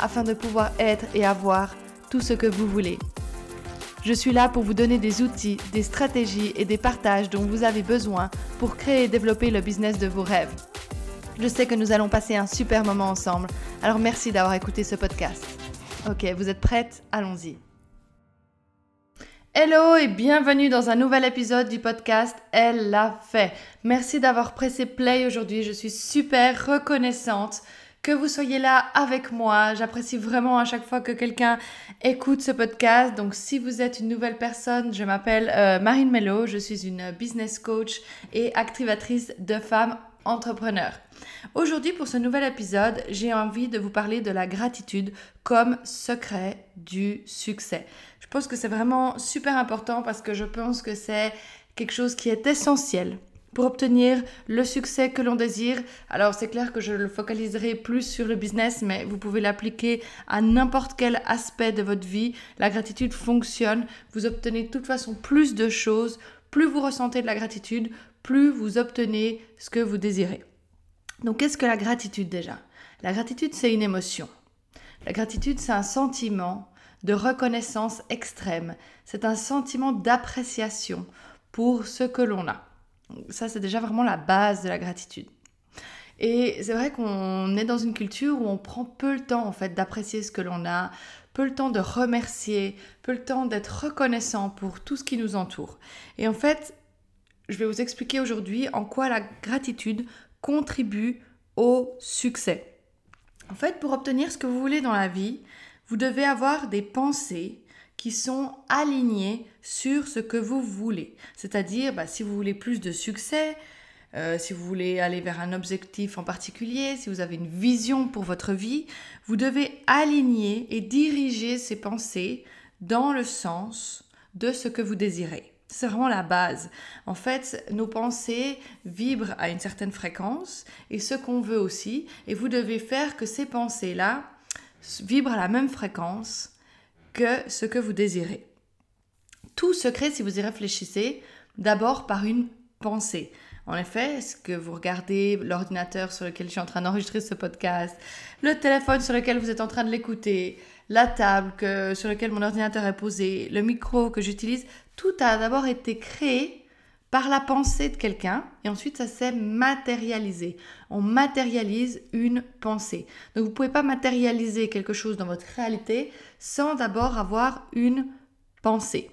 afin de pouvoir être et avoir tout ce que vous voulez. Je suis là pour vous donner des outils, des stratégies et des partages dont vous avez besoin pour créer et développer le business de vos rêves. Je sais que nous allons passer un super moment ensemble, alors merci d'avoir écouté ce podcast. Ok, vous êtes prêtes? Allons-y. Hello et bienvenue dans un nouvel épisode du podcast Elle l'a fait. Merci d'avoir pressé play aujourd'hui, je suis super reconnaissante que vous soyez là avec moi. J'apprécie vraiment à chaque fois que quelqu'un écoute ce podcast. Donc si vous êtes une nouvelle personne, je m'appelle euh, Marine Mello, je suis une business coach et activatrice de femmes entrepreneurs. Aujourd'hui pour ce nouvel épisode, j'ai envie de vous parler de la gratitude comme secret du succès. Je pense que c'est vraiment super important parce que je pense que c'est quelque chose qui est essentiel pour obtenir le succès que l'on désire. Alors c'est clair que je le focaliserai plus sur le business, mais vous pouvez l'appliquer à n'importe quel aspect de votre vie. La gratitude fonctionne. Vous obtenez de toute façon plus de choses. Plus vous ressentez de la gratitude, plus vous obtenez ce que vous désirez. Donc qu'est-ce que la gratitude déjà? La gratitude, c'est une émotion. La gratitude, c'est un sentiment de reconnaissance extrême. C'est un sentiment d'appréciation pour ce que l'on a. Ça, c'est déjà vraiment la base de la gratitude. Et c'est vrai qu'on est dans une culture où on prend peu le temps en fait d'apprécier ce que l'on a, peu le temps de remercier, peu le temps d'être reconnaissant pour tout ce qui nous entoure. Et en fait, je vais vous expliquer aujourd'hui en quoi la gratitude contribue au succès. En fait, pour obtenir ce que vous voulez dans la vie, vous devez avoir des pensées qui sont alignés sur ce que vous voulez. C'est-à-dire, bah, si vous voulez plus de succès, euh, si vous voulez aller vers un objectif en particulier, si vous avez une vision pour votre vie, vous devez aligner et diriger ces pensées dans le sens de ce que vous désirez. C'est vraiment la base. En fait, nos pensées vibrent à une certaine fréquence et ce qu'on veut aussi. Et vous devez faire que ces pensées-là vibrent à la même fréquence que ce que vous désirez. Tout se crée, si vous y réfléchissez, d'abord par une pensée. En effet, est-ce que vous regardez l'ordinateur sur lequel je suis en train d'enregistrer ce podcast, le téléphone sur lequel vous êtes en train de l'écouter, la table que, sur laquelle mon ordinateur est posé, le micro que j'utilise, tout a d'abord été créé par la pensée de quelqu'un et ensuite ça s'est matérialisé. On matérialise une pensée. Donc vous ne pouvez pas matérialiser quelque chose dans votre réalité sans d'abord avoir une pensée.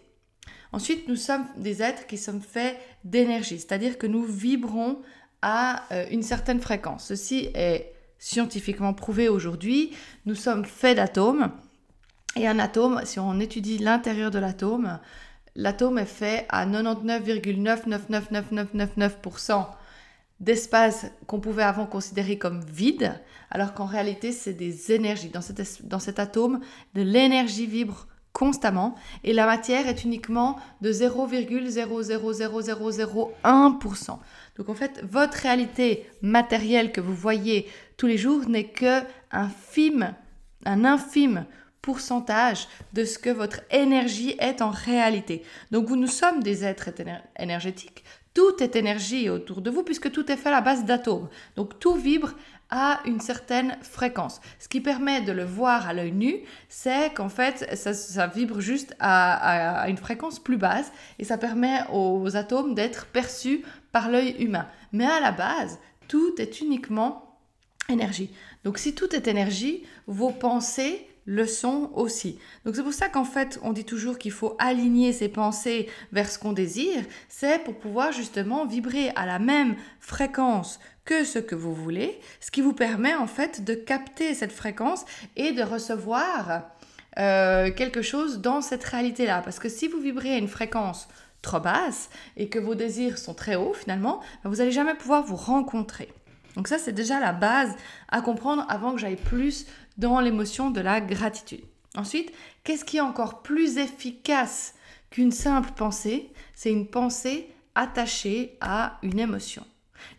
Ensuite, nous sommes des êtres qui sommes faits d'énergie, c'est-à-dire que nous vibrons à euh, une certaine fréquence. Ceci est scientifiquement prouvé aujourd'hui. Nous sommes faits d'atomes. Et un atome, si on étudie l'intérieur de l'atome, l'atome est fait à 99,999999% d'espace qu'on pouvait avant considérer comme vide, alors qu'en réalité, c'est des énergies. Dans cet, dans cet atome, de l'énergie vibre constamment et la matière est uniquement de 0,000001%. Donc en fait, votre réalité matérielle que vous voyez tous les jours n'est que un un infime pourcentage de ce que votre énergie est en réalité. Donc nous sommes des êtres énergétiques. Tout est énergie autour de vous puisque tout est fait à la base d'atomes. Donc tout vibre à une certaine fréquence. Ce qui permet de le voir à l'œil nu, c'est qu'en fait, ça, vibre juste à, à, une fréquence plus basse et ça permet aux atomes d'être perçus par l'œil humain. Mais à la base, tout est uniquement énergie. Donc si tout est énergie, vos pensées le sont aussi. Donc c'est pour ça qu'en fait on dit toujours qu'il faut aligner ses pensées vers ce qu'on désire, c'est pour pouvoir justement vibrer à la même fréquence que ce que vous voulez, ce qui vous permet en fait de capter cette fréquence et de recevoir euh, quelque chose dans cette réalité-là. Parce que si vous vibrez à une fréquence trop basse et que vos désirs sont très hauts finalement, vous n'allez jamais pouvoir vous rencontrer. Donc ça, c'est déjà la base à comprendre avant que j'aille plus dans l'émotion de la gratitude. Ensuite, qu'est-ce qui est encore plus efficace qu'une simple pensée? C'est une pensée attachée à une émotion.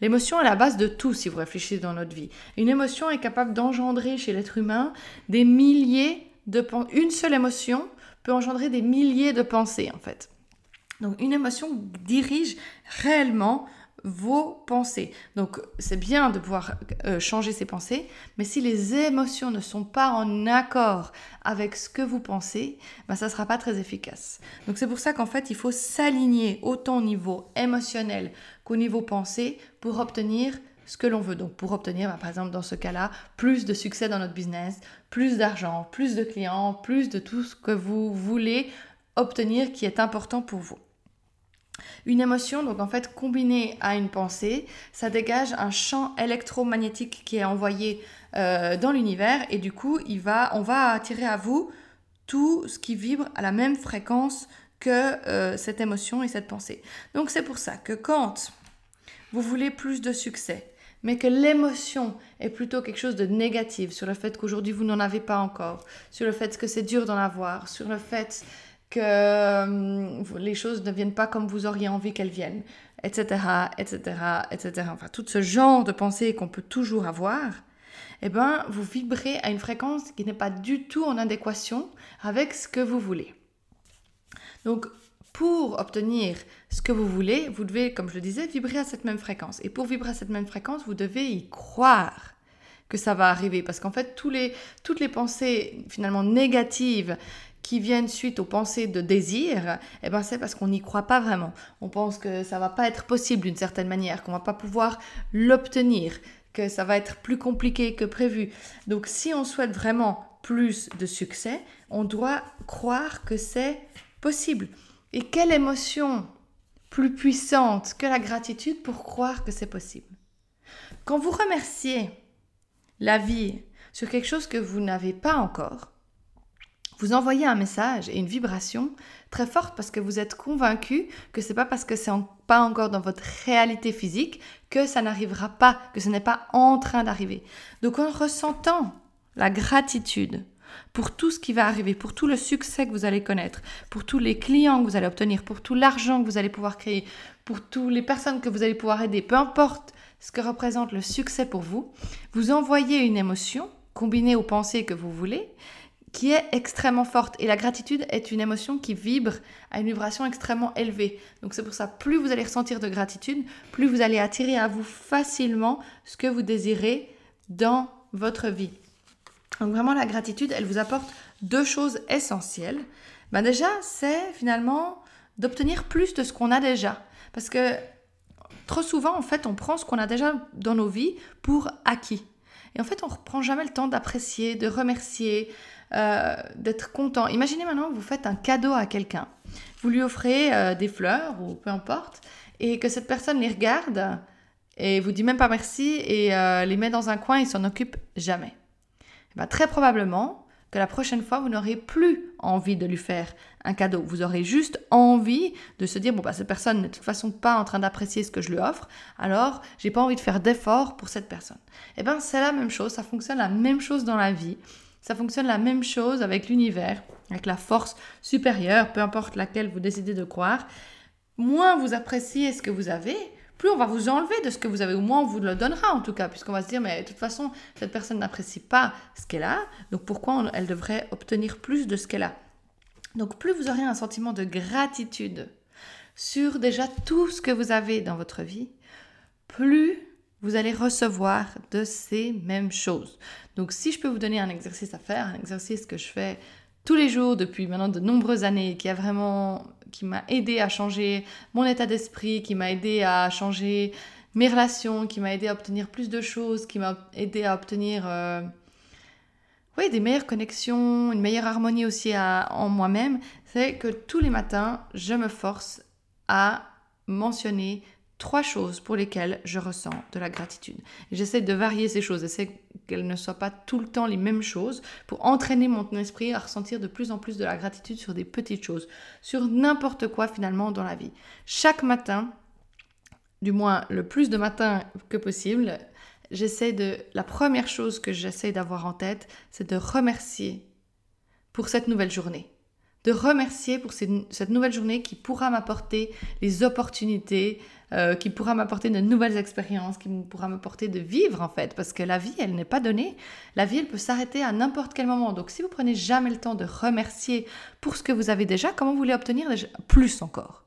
L'émotion est la base de tout si vous réfléchissez dans notre vie. Une émotion est capable d'engendrer chez l'être humain des milliers de pensées. Une seule émotion peut engendrer des milliers de pensées en fait. Donc une émotion dirige réellement vos pensées. Donc c'est bien de pouvoir euh, changer ses pensées, mais si les émotions ne sont pas en accord avec ce que vous pensez, ben, ça ne sera pas très efficace. Donc c'est pour ça qu'en fait il faut s'aligner autant au niveau émotionnel qu'au niveau pensée pour obtenir ce que l'on veut. Donc pour obtenir, ben, par exemple dans ce cas-là, plus de succès dans notre business, plus d'argent, plus de clients, plus de tout ce que vous voulez obtenir qui est important pour vous. Une émotion, donc en fait combinée à une pensée, ça dégage un champ électromagnétique qui est envoyé euh, dans l'univers et du coup, on va attirer à vous tout ce qui vibre à la même fréquence que euh, cette émotion et cette pensée. Donc c'est pour ça que quand vous voulez plus de succès, mais que l'émotion est plutôt quelque chose de négatif sur le fait qu'aujourd'hui vous n'en avez pas encore, sur le fait que c'est dur d'en avoir, sur le fait que euh, les choses ne viennent pas comme vous auriez envie qu'elles viennent, etc., etc., etc. Enfin, tout ce genre de pensée qu'on peut toujours avoir, eh ben, vous vibrez à une fréquence qui n'est pas du tout en adéquation avec ce que vous voulez. Donc, pour obtenir ce que vous voulez, vous devez, comme je le disais, vibrer à cette même fréquence. Et pour vibrer à cette même fréquence, vous devez y croire que ça va arriver. Parce qu'en fait, tous les, toutes les pensées finalement négatives qui viennent suite aux pensées de désir, eh ben c'est parce qu'on n'y croit pas vraiment. On pense que ça va pas être possible d'une certaine manière, qu'on va pas pouvoir l'obtenir, que ça va être plus compliqué que prévu. Donc si on souhaite vraiment plus de succès, on doit croire que c'est possible. Et quelle émotion plus puissante que la gratitude pour croire que c'est possible. Quand vous remerciez la vie sur quelque chose que vous n'avez pas encore, vous envoyez un message et une vibration très forte parce que vous êtes convaincu que c'est pas parce que c'est pas encore dans votre réalité physique que ça n'arrivera pas, que ce n'est pas en train d'arriver. Donc en ressentant la gratitude pour tout ce qui va arriver, pour tout le succès que vous allez connaître, pour tous les clients que vous allez obtenir, pour tout l'argent que vous allez pouvoir créer, pour toutes les personnes que vous allez pouvoir aider, peu importe ce que représente le succès pour vous, vous envoyez une émotion combinée aux pensées que vous voulez qui est extrêmement forte. Et la gratitude est une émotion qui vibre à une vibration extrêmement élevée. Donc c'est pour ça, plus vous allez ressentir de gratitude, plus vous allez attirer à vous facilement ce que vous désirez dans votre vie. Donc vraiment, la gratitude, elle vous apporte deux choses essentielles. Ben déjà, c'est finalement d'obtenir plus de ce qu'on a déjà. Parce que trop souvent, en fait, on prend ce qu'on a déjà dans nos vies pour acquis. Et en fait, on ne reprend jamais le temps d'apprécier, de remercier, euh, d'être content. Imaginez maintenant que vous faites un cadeau à quelqu'un. Vous lui offrez euh, des fleurs ou peu importe, et que cette personne les regarde et vous dit même pas merci et euh, les met dans un coin et s'en occupe jamais. Eh ben, très probablement que la prochaine fois, vous n'aurez plus envie de lui faire un cadeau. Vous aurez juste envie de se dire, bon, bah, cette personne n'est de toute façon pas en train d'apprécier ce que je lui offre, alors j'ai pas envie de faire d'efforts pour cette personne. Eh bien, c'est la même chose, ça fonctionne la même chose dans la vie. Ça fonctionne la même chose avec l'univers, avec la force supérieure, peu importe laquelle vous décidez de croire. Moins vous appréciez ce que vous avez, plus on va vous enlever de ce que vous avez, ou moins on vous le donnera en tout cas, puisqu'on va se dire, mais de toute façon, cette personne n'apprécie pas ce qu'elle a, donc pourquoi elle devrait obtenir plus de ce qu'elle a? Donc plus vous aurez un sentiment de gratitude sur déjà tout ce que vous avez dans votre vie, plus vous allez recevoir de ces mêmes choses. Donc si je peux vous donner un exercice à faire, un exercice que je fais tous les jours depuis maintenant de nombreuses années, qui a vraiment, qui m'a aidé à changer mon état d'esprit, qui m'a aidé à changer mes relations, qui m'a aidé à obtenir plus de choses, qui m'a aidé à obtenir euh, des meilleures connexions, une meilleure harmonie aussi en moi-même, c'est que tous les matins, je me force à mentionner trois choses pour lesquelles je ressens de la gratitude. J'essaie de varier ces choses, j'essaie qu'elles ne soient pas tout le temps les mêmes choses pour entraîner mon esprit à ressentir de plus en plus de la gratitude sur des petites choses, sur n'importe quoi finalement dans la vie. Chaque matin, du moins le plus de matins que possible, j'essaie de la première chose que j'essaie d'avoir en tête, c'est de remercier pour cette nouvelle journée. De remercier pour cette nouvelle journée qui pourra m'apporter les opportunités, euh, qui pourra m'apporter de nouvelles expériences, qui pourra m'apporter de vivre en fait, parce que la vie, elle n'est pas donnée. La vie, elle peut s'arrêter à n'importe quel moment. Donc si vous prenez jamais le temps de remercier pour ce que vous avez déjà, comment vous voulez obtenir plus encore?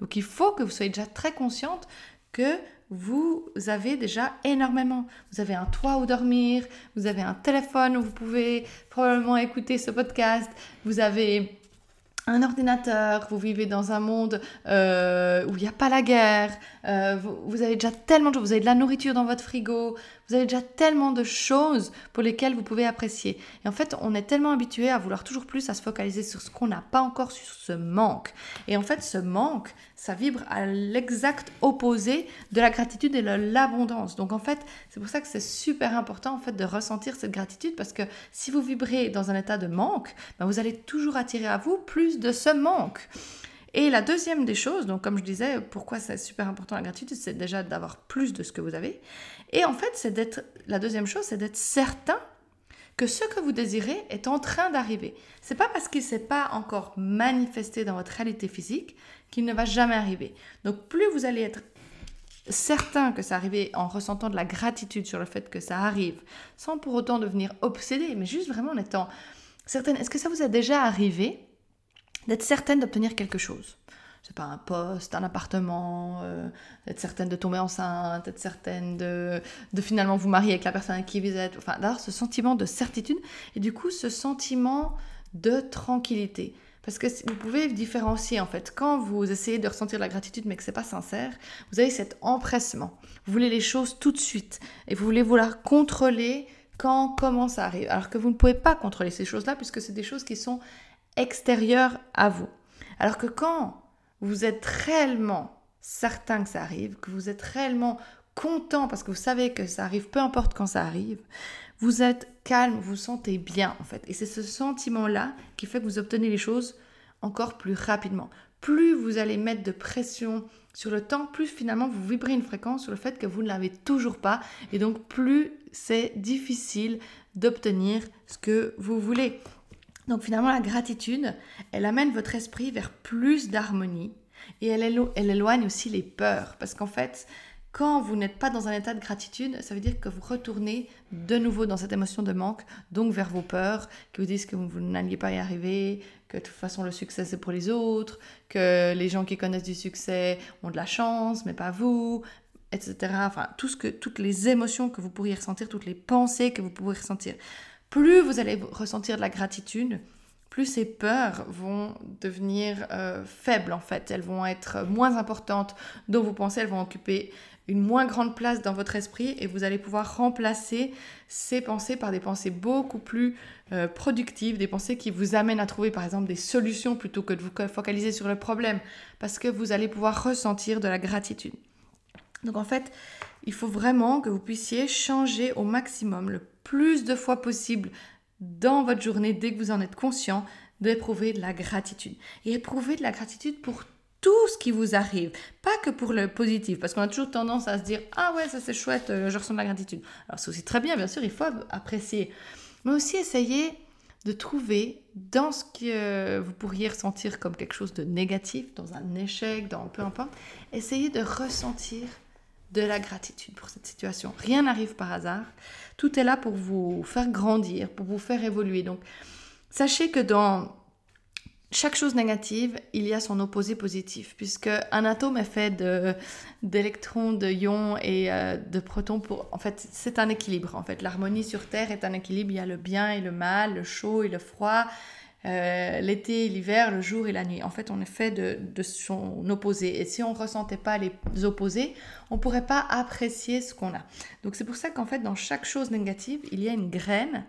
Donc il faut que vous soyez déjà très consciente que vous avez déjà énormément. Vous avez un toit où dormir, vous avez un téléphone où vous pouvez probablement écouter ce podcast, vous avez un ordinateur, vous vivez dans un monde euh, où il n'y a pas la guerre, euh, vous, avez déjà tellement de choses, vous avez de la nourriture dans votre frigo, vous avez déjà tellement de choses pour lesquelles vous pouvez apprécier. Et en fait, on est tellement habitué à vouloir toujours plus, à se focaliser sur ce qu'on n'a pas encore, sur ce manque. Et en fait, ce manque, ça vibre à l'exact opposé de la gratitude et de l'abondance. Donc en fait, c'est pour ça que c'est super important en fait de ressentir cette gratitude parce que si vous vibrez dans un état de manque, ben, vous allez toujours attirer à vous plus de ce manque. Et la deuxième des choses, donc comme je disais, pourquoi c'est super important la gratitude, c'est déjà d'avoir plus de ce que vous avez. Et en fait, c'est d'être la deuxième chose, c'est d'être certain que ce que vous désirez est en train d'arriver. C'est pas parce qu'il s'est pas encore manifesté dans votre réalité physique qu'il ne va jamais arriver. Donc plus vous allez être certain que ça arrive en ressentant de la gratitude sur le fait que ça arrive, sans pour autant devenir obsédé, mais juste vraiment en étant certaine. Est-ce que ça vous a déjà arrivé d'être certaine d'obtenir quelque chose? C'est pas un poste, un appartement, euh, d'être certaine de tomber enceinte, d'être certaine de, de finalement vous marier avec la personne avec qui vous êtes, enfin d'avoir ce sentiment de certitude et du coup ce sentiment de tranquillité. Parce que vous pouvez différencier en fait. Quand vous essayez de ressentir la gratitude mais que c'est pas sincère, vous avez cet empressement. Vous voulez les choses tout de suite et vous voulez vouloir contrôler quand, comment ça arrive. Alors que vous ne pouvez pas contrôler ces choses-là puisque c'est des choses qui sont extérieures à vous. Alors que quand vous êtes réellement certain que ça arrive, que vous êtes réellement content parce que vous savez que ça arrive, peu importe quand ça arrive, vous êtes calme, vous vous sentez bien en fait. Et c'est ce sentiment-là qui fait que vous obtenez les choses encore plus rapidement. Plus vous allez mettre de pression sur le temps, plus finalement vous vibrez une fréquence sur le fait que vous ne l'avez toujours pas. Et donc plus c'est difficile d'obtenir ce que vous voulez. Donc finalement, la gratitude, elle amène votre esprit vers plus d'harmonie et elle, éloigne aussi les peurs. Parce qu'en fait, quand vous n'êtes pas dans un état de gratitude, ça veut dire que vous retournez de nouveau dans cette émotion de manque, donc vers vos peurs, qui vous disent que vous, n'alliez pas y arriver, que de toute façon le succès c'est pour les autres, que les gens qui connaissent du succès ont de la chance, mais pas vous, etc. Enfin, tout ce que, toutes les émotions que vous pourriez ressentir, toutes les pensées que vous pourriez ressentir plus vous allez ressentir de la gratitude, plus ces peurs vont devenir euh, faibles en fait. Elles vont être moins importantes dont vous pensez, elles vont occuper une moins grande place dans votre esprit et vous allez pouvoir remplacer ces pensées par des pensées beaucoup plus euh, productives, des pensées qui vous amènent à trouver par exemple des solutions plutôt que de vous focaliser sur le problème parce que vous allez pouvoir ressentir de la gratitude. Donc en fait, il faut vraiment que vous puissiez changer au maximum le plus de fois possible dans votre journée, dès que vous en êtes conscient, d'éprouver de la gratitude. Et éprouver de la gratitude pour tout ce qui vous arrive, pas que pour le positif, parce qu'on a toujours tendance à se dire ah ouais ça c'est chouette, euh, je ressens de la gratitude. Alors c'est aussi très bien, bien sûr, il faut apprécier, mais aussi essayer de trouver dans ce que vous pourriez ressentir comme quelque chose de négatif, dans un échec, dans peu importe, essayez de ressentir de la gratitude pour cette situation. Rien n'arrive par hasard. Tout est là pour vous faire grandir, pour vous faire évoluer. Donc, sachez que dans chaque chose négative, il y a son opposé positif, puisque un atome est fait d'électrons, de ions et euh, de protons. En fait, c'est un équilibre. En fait, l'harmonie sur Terre est un équilibre. Il y a le bien et le mal, le chaud et le froid. Euh, l'été, l'hiver, le jour et la nuit. En fait, on est fait de, son opposé. Et si on ne ressentait pas les opposés, on ne pourrait pas apprécier ce qu'on a. Donc c'est pour ça qu'en fait, dans chaque chose négative, il y a une graine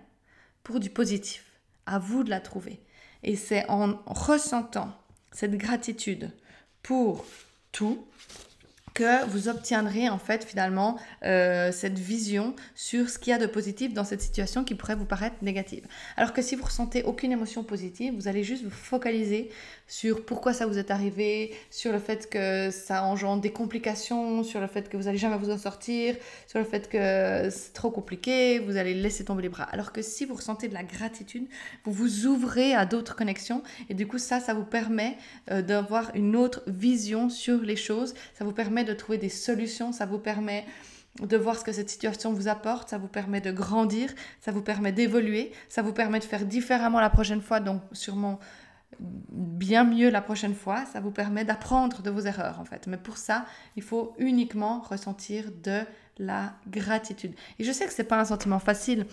pour du positif. À vous de la trouver. Et c'est en ressentant cette gratitude pour tout que vous obtiendrez en fait finalement euh, cette vision sur ce qu'il y a de positif dans cette situation qui pourrait vous paraître négative. Alors que si vous ressentez aucune émotion positive, vous allez juste vous focaliser sur pourquoi ça vous est arrivé, sur le fait que ça engendre des complications, sur le fait que vous allez jamais vous en sortir, sur le fait que c'est trop compliqué, vous allez laisser tomber les bras. Alors que si vous ressentez de la gratitude, vous vous ouvrez à d'autres connexions et du coup ça, ça vous permet euh, d'avoir une autre vision sur les choses, ça vous permet de trouver des solutions, ça vous permet de voir ce que cette situation vous apporte, ça vous permet de grandir, ça vous permet d'évoluer, ça vous permet de faire différemment la prochaine fois, donc sûrement bien mieux la prochaine fois, ça vous permet d'apprendre de vos erreurs en fait. Mais pour ça, il faut uniquement ressentir de la gratitude. Et je sais que ce n'est pas un sentiment facile.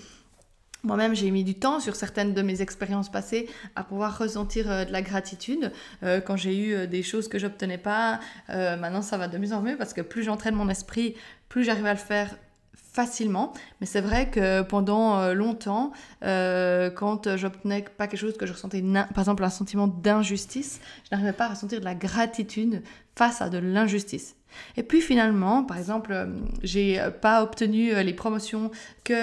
Moi-même, j'ai mis du temps sur certaines de mes expériences passées à pouvoir ressentir euh, de la gratitude. Euh, quand j'ai eu euh, des choses que j'obtenais pas, maintenant ça va de mieux en mieux parce que plus j'entraîne mon esprit, plus j'arrive à le faire facilement. Mais c'est vrai que pendant longtemps, quand j'obtenais pas quelque chose que je ressentais, par exemple un sentiment d'injustice, je n'arrivais pas à ressentir de la gratitude face à de l'injustice. Et puis finalement, par exemple, euh, j'ai euh, pas obtenu euh, les promotions que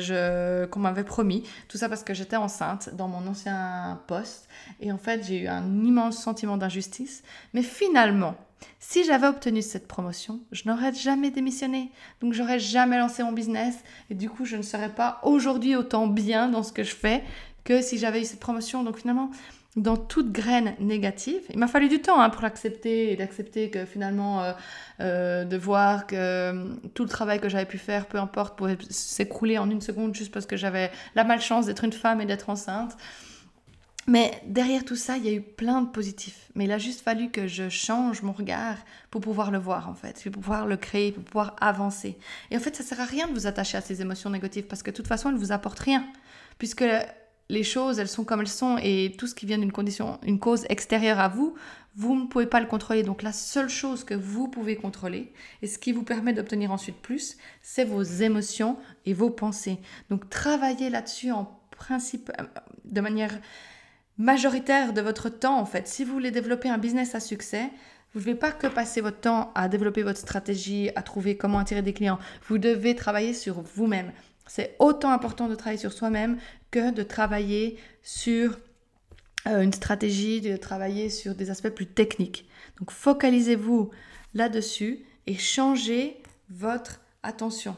je qu'on m'avait promis. Tout ça parce que j'étais enceinte dans mon ancien poste et en fait, j'ai eu un immense sentiment d'injustice, mais finalement, si j'avais obtenu cette promotion, je n'aurais jamais démissionné. Donc j'aurais jamais lancé mon business et du coup, je ne serais pas aujourd'hui autant bien dans ce que je fais que si j'avais eu cette promotion. Donc finalement, dans toute graine négative. Il m'a fallu du temps hein, pour l'accepter et d'accepter que finalement, euh, euh, de voir que euh, tout le travail que j'avais pu faire, peu importe, pouvait s'écrouler en une seconde juste parce que j'avais la malchance d'être une femme et d'être enceinte. Mais derrière tout ça, il y a eu plein de positifs. Mais il a juste fallu que je change mon regard pour pouvoir le voir, en fait, pour pouvoir le créer, pour pouvoir avancer. Et en fait, ça sert à rien de vous attacher à ces émotions négatives parce que de toute façon, elles ne vous apportent rien. Puisque les choses, elles sont comme elles sont et tout ce qui vient d'une condition, une cause extérieure à vous, vous ne pouvez pas le contrôler. Donc la seule chose que vous pouvez contrôler et ce qui vous permet d'obtenir ensuite plus, c'est vos émotions et vos pensées. Donc travaillez là-dessus en principe euh, de manière majoritaire de votre temps en fait. Si vous voulez développer un business à succès, vous ne devez pas que passer votre temps à développer votre stratégie, à trouver comment attirer des clients. Vous devez travailler sur vous-même. C'est autant important de travailler sur soi-même que de travailler sur euh, une stratégie, de travailler sur des aspects plus techniques. Donc focalisez-vous là-dessus et changez votre attention.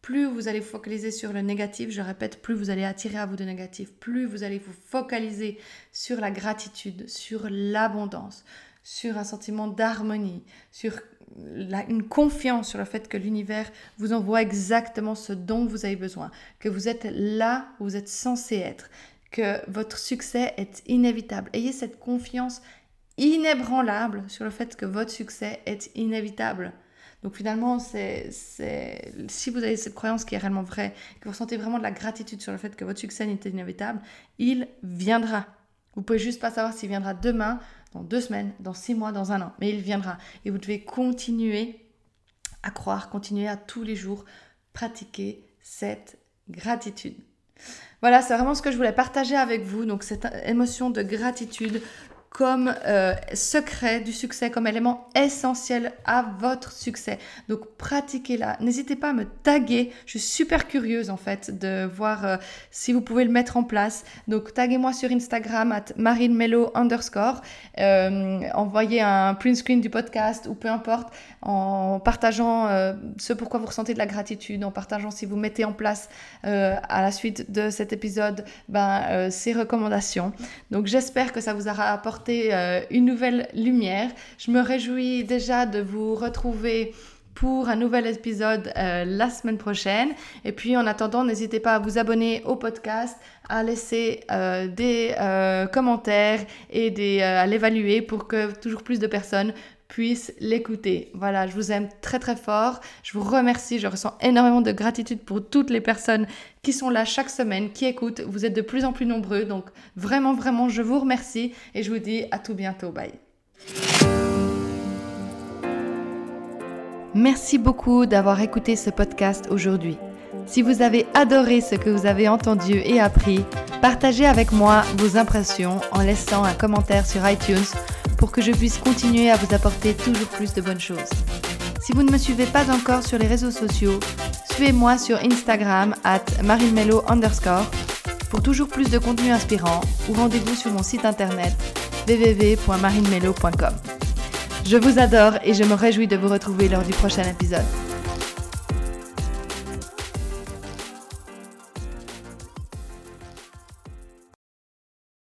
Plus vous allez focaliser sur le négatif, je répète, plus vous allez attirer à vous de négatif, plus vous allez vous focaliser sur la gratitude, sur l'abondance, sur un sentiment d'harmonie, sur une confiance sur le fait que l'univers vous envoie exactement ce dont vous avez besoin, que vous êtes là où vous êtes censé être, que votre succès est inévitable. Ayez cette confiance inébranlable sur le fait que votre succès est inévitable. Donc finalement, c'est, si vous avez cette croyance qui est réellement vraie, que vous ressentez vraiment de la gratitude sur le fait que votre succès est inévitable, il viendra. Vous pouvez juste pas savoir s'il viendra demain, dans deux semaines, dans six mois, dans un an, mais il viendra. Et vous devez continuer à croire, continuer à tous les jours pratiquer cette gratitude. Voilà, c'est vraiment ce que je voulais partager avec vous. Donc cette émotion de gratitude, comme euh, secret du succès, comme élément essentiel à votre succès. Donc pratiquez-la. N'hésitez pas à me taguer. Je suis super curieuse en fait de voir euh, si vous pouvez le mettre en place. Donc taguez-moi sur Instagram at marinemelo underscore. Euh, envoyez un print screen du podcast ou peu importe en partageant ce pourquoi vous ressentez de la gratitude, en partageant si vous mettez en place à la suite de cet épisode ben, ces recommandations. Donc j'espère que ça vous aura apporté euh, une nouvelle lumière. Je me réjouis déjà de vous retrouver pour un nouvel épisode euh, la semaine prochaine. Et puis en attendant, n'hésitez pas à vous abonner au podcast, à laisser euh, des commentaires et à l'évaluer pour que toujours plus de personnes puissent l'écouter. Voilà, je vous aime très très fort. Je vous remercie. Je ressens énormément de gratitude pour toutes les personnes qui sont là chaque semaine, qui écoutent. Vous êtes de plus en plus nombreux. Donc vraiment, vraiment, je vous remercie et je vous dis à tout bientôt. Bye. Merci beaucoup d'avoir écouté ce podcast aujourd'hui. Si vous avez adoré ce que vous avez entendu et appris, partagez avec moi vos impressions en laissant un commentaire sur iTunes pour que je puisse continuer à vous apporter toujours plus de bonnes choses. Si vous ne me suivez pas encore sur les réseaux sociaux, suivez-moi sur Instagram at underscore pour toujours plus de contenu inspirant ou rendez-vous sur mon site internet www.marinemelo.com. Je vous adore et je me réjouis de vous retrouver lors du prochain épisode.